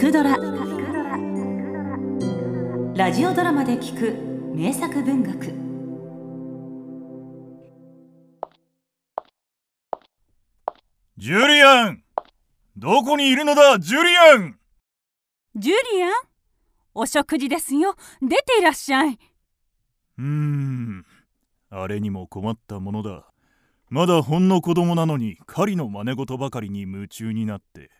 くドラ」ラジオドラマで聞く名作文学。ジュリアン。どこにいるのだジュリアン。ジュリアン？お食事ですよ。出ていらっしゃい。うーん。あれにも困ったものだ。まだほんの子供なのに狩りの真似事ばかりに夢中になって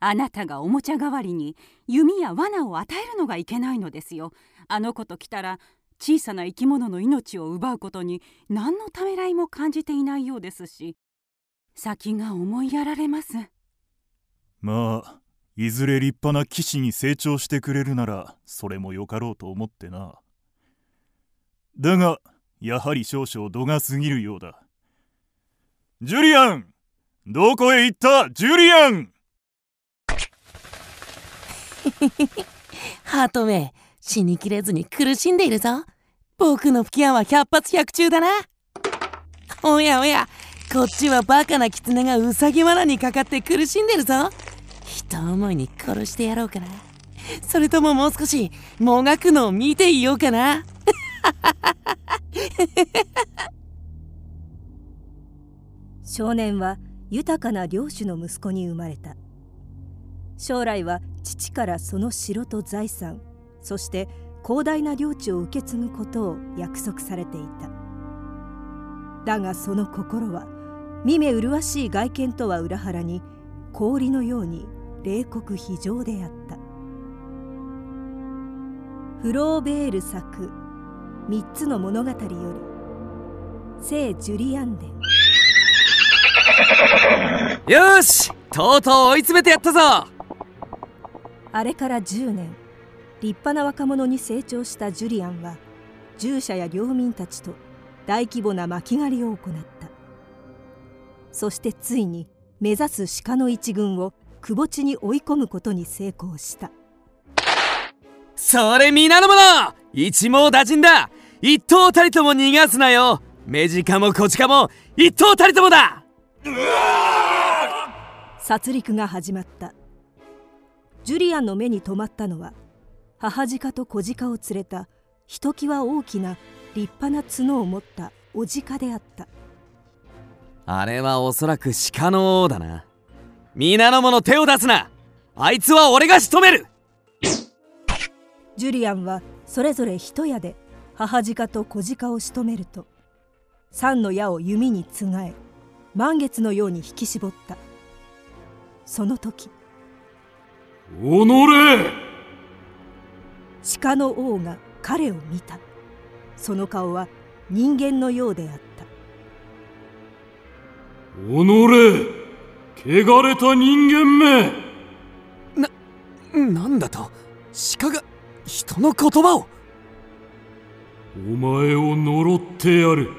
あなたがおもちゃ代わりに弓や罠を与えるのがいけないのですよ。あの子と来たら小さな生き物の命を奪うことに何のためらいも感じていないようですし先が思いやられます。まあいずれ立派な騎士に成長してくれるならそれもよかろうと思ってな。だがやはり少々度が過ぎるようだ。ジュリアン！どこへ行ったジュリアン！ハートめ死にきれずに苦しんでいるぞ。僕の吹き矢は百発百中だな。おやおやこっちはバカな狐がウサギ罠にかかって苦しんでるぞ。一思いに殺してやろうかな。それとももう少しもがくのを見ていようかな。少年は豊かな領主の息子に生まれた。将来は父からその城と財産そして広大な領地を受け継ぐことを約束されていた。だがその心は見目麗しい外見とは裏腹に氷のように冷酷非常であった。フローベール作「三つの物語」より聖ジュリアン伝。よしとうとう追い詰めてやったぞ。あれから10年。立派な若者に成長したジュリアンは従者や領民たちと大規模な巻狩りを行った。そしてついに目指す鹿の一軍を窪地に追い込むことに成功した。それ皆の者一網打尽だ。一頭たりとも逃がすなよ。目近も小近も一頭たりともだ。殺戮が始まったジュリアンの目に留まったのは母鹿と小鹿を連れたひときわ大きな立派な角を持ったお鹿であった。あれはおそらく鹿の王だな。皆の者手を出すな。あいつは俺が仕留める。ジュリアンはそれぞれ一矢で母鹿と小鹿を仕留めると三の矢を弓につがえ満月のように引き絞った。その時おのれ鹿の王が彼を見た。その顔は人間のようであった。おのれ汚れた人間め。なんだと？鹿が人の言葉を。お前を呪ってやる。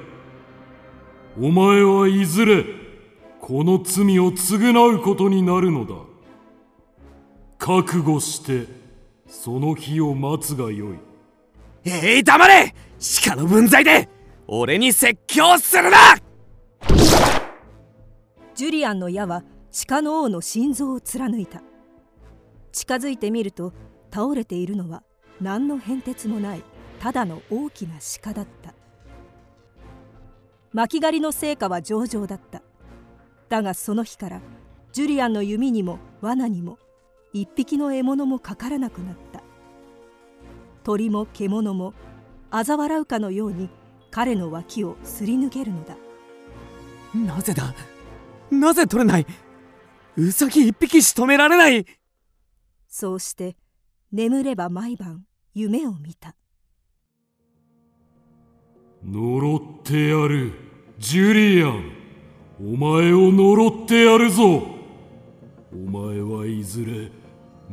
お前はいずれこの罪を償うことになるのだ覚悟してその日を待つがよい。えい黙れ鹿の分際で俺に説教するな！ジュリアンの矢は鹿の王の心臓を貫いた。近づいてみると倒れているのは何の変哲もないただの大きな鹿だった。巻き狩りの成果は上々だった。だがその日からジュリアンの弓にも罠にも一匹の獲物もかからなくなった。鳥も獣も嘲笑うかのように彼の脇をすり抜けるのだ。なぜだ？なぜ取れない？ウサギ一匹仕留められない！そうして眠れば毎晩夢を見た。呪ってやるジュリアン。お前を呪ってやるぞ。お前はいずれ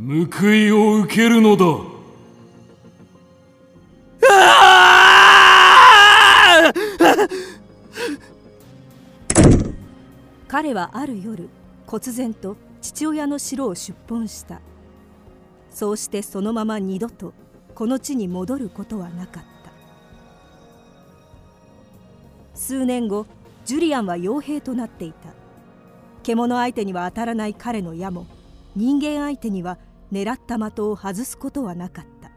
報いを受けるのだ。彼はある夜忽然と父親の城を出奔した。そうしてそのまま二度とこの地に戻ることはなかった。数年後ジュリアンは傭兵となっていた。獣相手には当たらない彼の矢も人間相手には狙った的を外すことはなかった。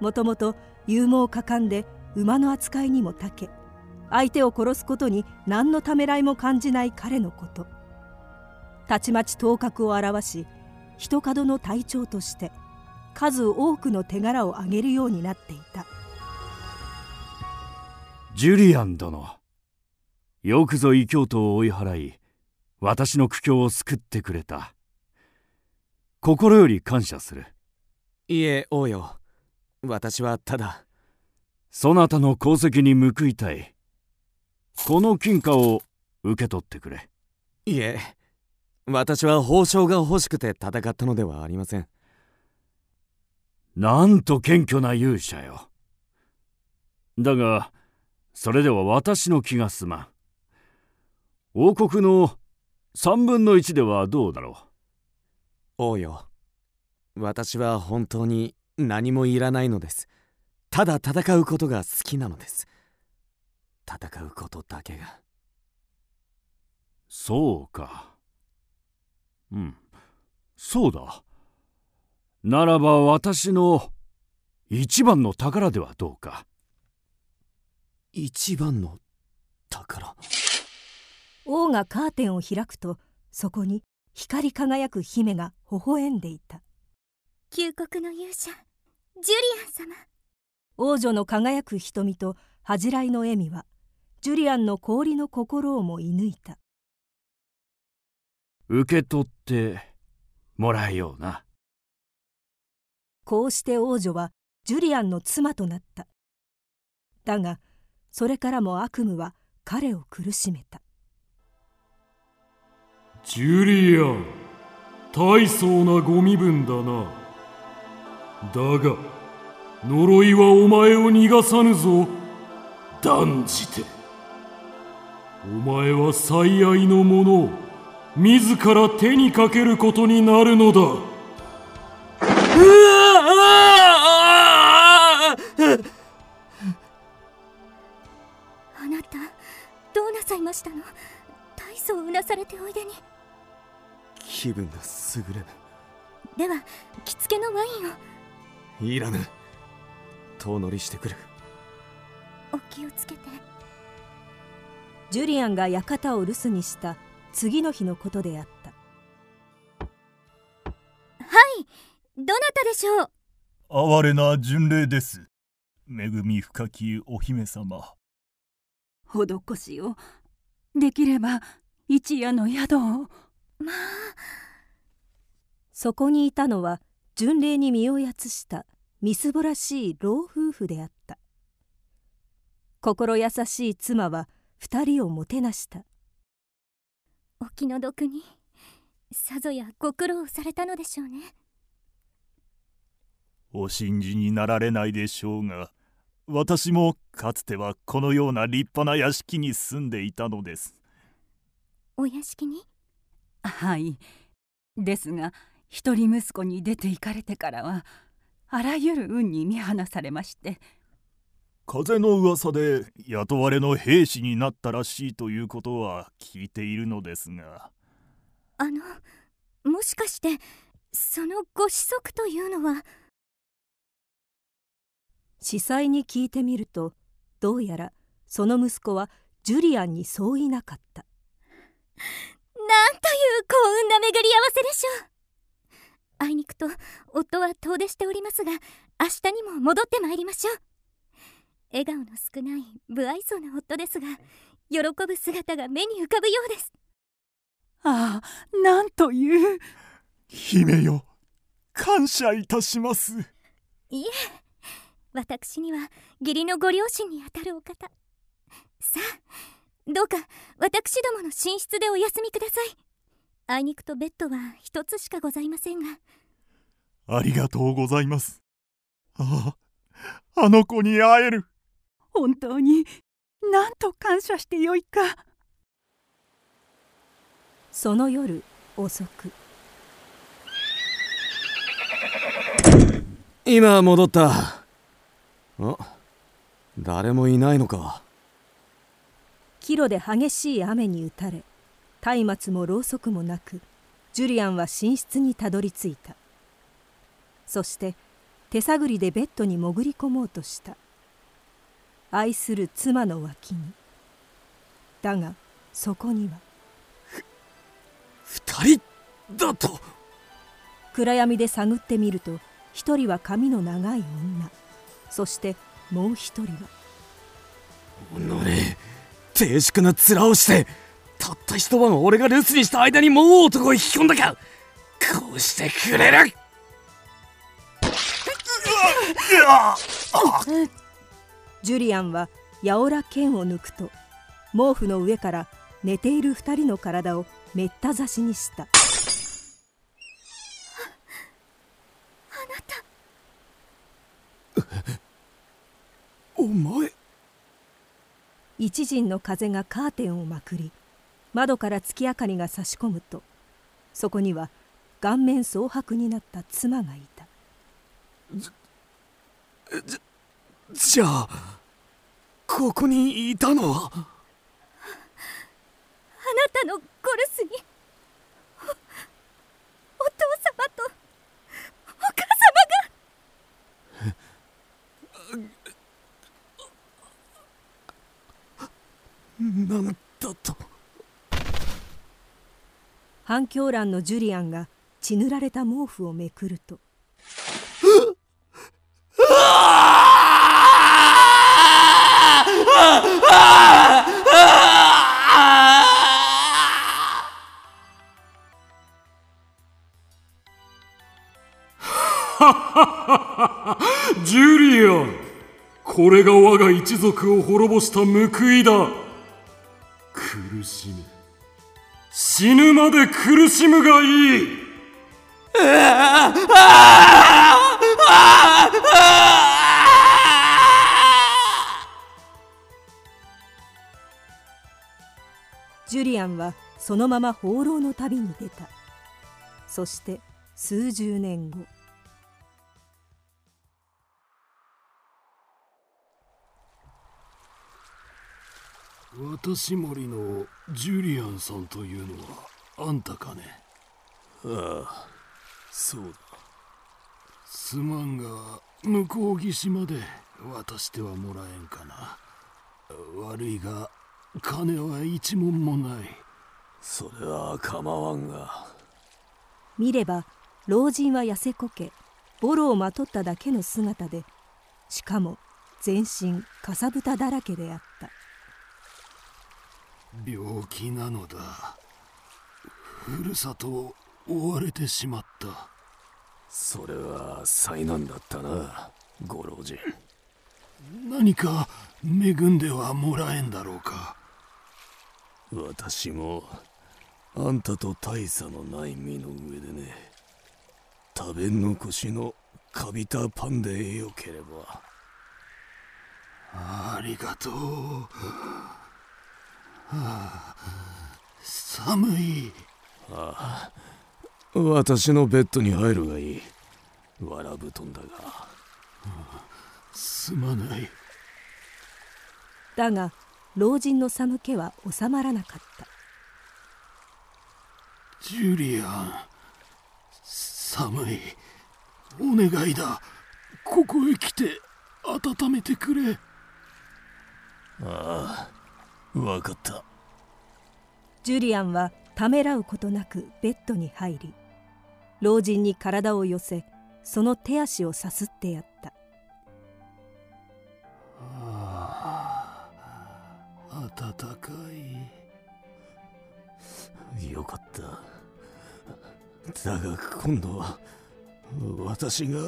もともと勇猛果敢で馬の扱いにも長け相手を殺すことに何のためらいも感じない彼のこと。たちまち頭角を現し人角の隊長として数多くの手柄を挙げるようになっていた。ジュリアン殿よくぞ異教徒を追い払い私の苦境を救ってくれた。心より感謝する。いえ王よ。私はただ。そなたの功績に報いたい。この金貨を受け取ってくれ。いえ。私は報奨が欲しくて戦ったのではありません。なんと謙虚な勇者よ。だがそれでは私の気が済まん。王国の3分の1ではどうだろう王よ。私は本当に何もいらないのです。ただ戦うことが好きなのです。戦うことだけが。そうか。うん。そうだ。ならば私の一番の宝ではどうか。一番の宝。王がカーテンを開くとそこに光り輝く姫が微笑んでいた。旧国の勇者ジュリアン様。王女の輝く瞳と恥じらいの笑みはジュリアンの氷の心をも射抜いた。受け取ってもらえような。こうして王女はジュリアンの妻となった。だがそれからも悪夢は彼を苦しめたジュリアン大層なご身分だな。だが呪いはお前を逃がさぬぞ。断じて。お前は最愛のものを自ら手にかけることになるのだ。あなたどうなさいましたの？大層うなされておいでに。気分が優れぬでは着付けのワインを。いらぬ。遠乗りしてくる。お気をつけて。ジュリアンが館を留守にした次の日のことであった。はいどなたでしょう？哀れな巡礼です。恵み深きお姫様。施しを。できれば一夜の宿をまあ。そこにいたのは巡礼に身をやつしたみすぼらしい老夫婦であった。心優しい妻は二人をもてなした。お気の毒にさぞやご苦労されたのでしょうね。お信じになられないでしょうが私もかつてはこのような立派な屋敷に住んでいたのです。お屋敷に？はい。ですが一人息子に出て行かれてからはあらゆる運に見放されまして。風の噂で雇われの兵士になったらしいということは聞いているのですが。あのもしかしてそのご子息というのは？司祭に聞いてみるとどうやらその息子はジュリアンにそういなかったなんという幸運な巡り合わせでしょう。あいにくと夫は遠出しておりますが明日にも戻ってまいりましょう。笑顔の少ない不愛想な夫ですが喜ぶ姿が目に浮かぶようです。ああなんという姫よ感謝いたします。いえ私には義理のご両親にあたるお方。さあどうか私どもの寝室でお休みください。あいにくとベッドは一つしかございませんが。ありがとうございます。あああの子に会える。本当になんと感謝してよいか。その夜遅く。今戻った。あ誰もいないのか帰路で激しい雨に打たれ松明もろうそくもなくジュリアンは寝室にたどり着いた。そして手探りでベッドに潜り込もうとした。愛する妻の脇に。だがそこには二人だと。暗闇で探ってみると一人は髪の長い女。そしてもう一人は己静粛な面をしてたった一晩俺が留守にした間にもう男を引き込んだか。こうしてくれる。ジュリアンはやおら剣を抜くと毛布の上から寝ている二人の体をめった刺しにした。あなた。お前一陣の風がカーテンをまくり窓から月明かりが差し込むとそこには顔面蒼白になった妻がいた。じゃあここにいたのは？あなたのゴルスにおお父様とお母なんだと反響欄のジュリアンが血塗られた毛布をめくるとジュリアンこれが我が一族を滅ぼした報いだ苦しめ死ぬまで苦しむがいい。ジュリアンはそのまま放浪の旅に出た。そして数十年後。私森のジュリアンさんというのはあんたかね？ああそうだ。すまんが向こう岸まで渡してはもらえんかな。悪いが金は一文もない。それは構わんが。見れば老人は痩せこけボロをまとっただけの姿でしかも全身かさぶただらけであった病気なのだ。ふるさとを追われてしまった。それは災難だったなご老人。何か恵んではもらえんだろうか。私もあんたと大差のない身の上でね食べ残しのカビたパンでよければ。ありがとう、はあ、寒い。ああ。私のベッドに入るがいい。わら布団だが。すまない。だが老人の寒気は収まらなかった。ジュリアン寒い。お願いだ。ここへ来て温めてくれ。ああ分かった。ジュリアンはためらうことなくベッドに入り老人に体を寄せその手足をさすってやった。ああ暖かい。よかった。だが今度は私が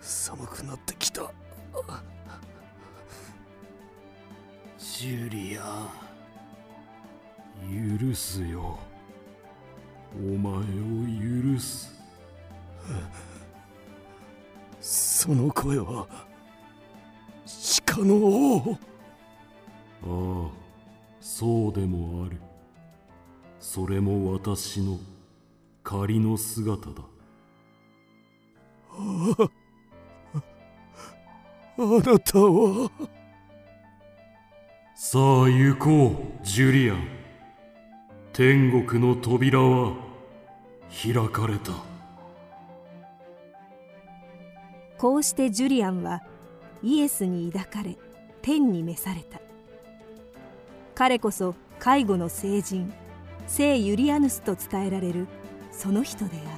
寒くなってきたジュリアン。許すよ。お前を許す。その声は鹿の王。ああそうでもある。それも私の仮の姿だ。あああなたはさあ行こうジュリアン。天国の扉は開かれた。こうしてジュリアンはイエスに抱かれ天に召された。彼こそ介護の聖人聖ユリアヌスと伝えられるその人である。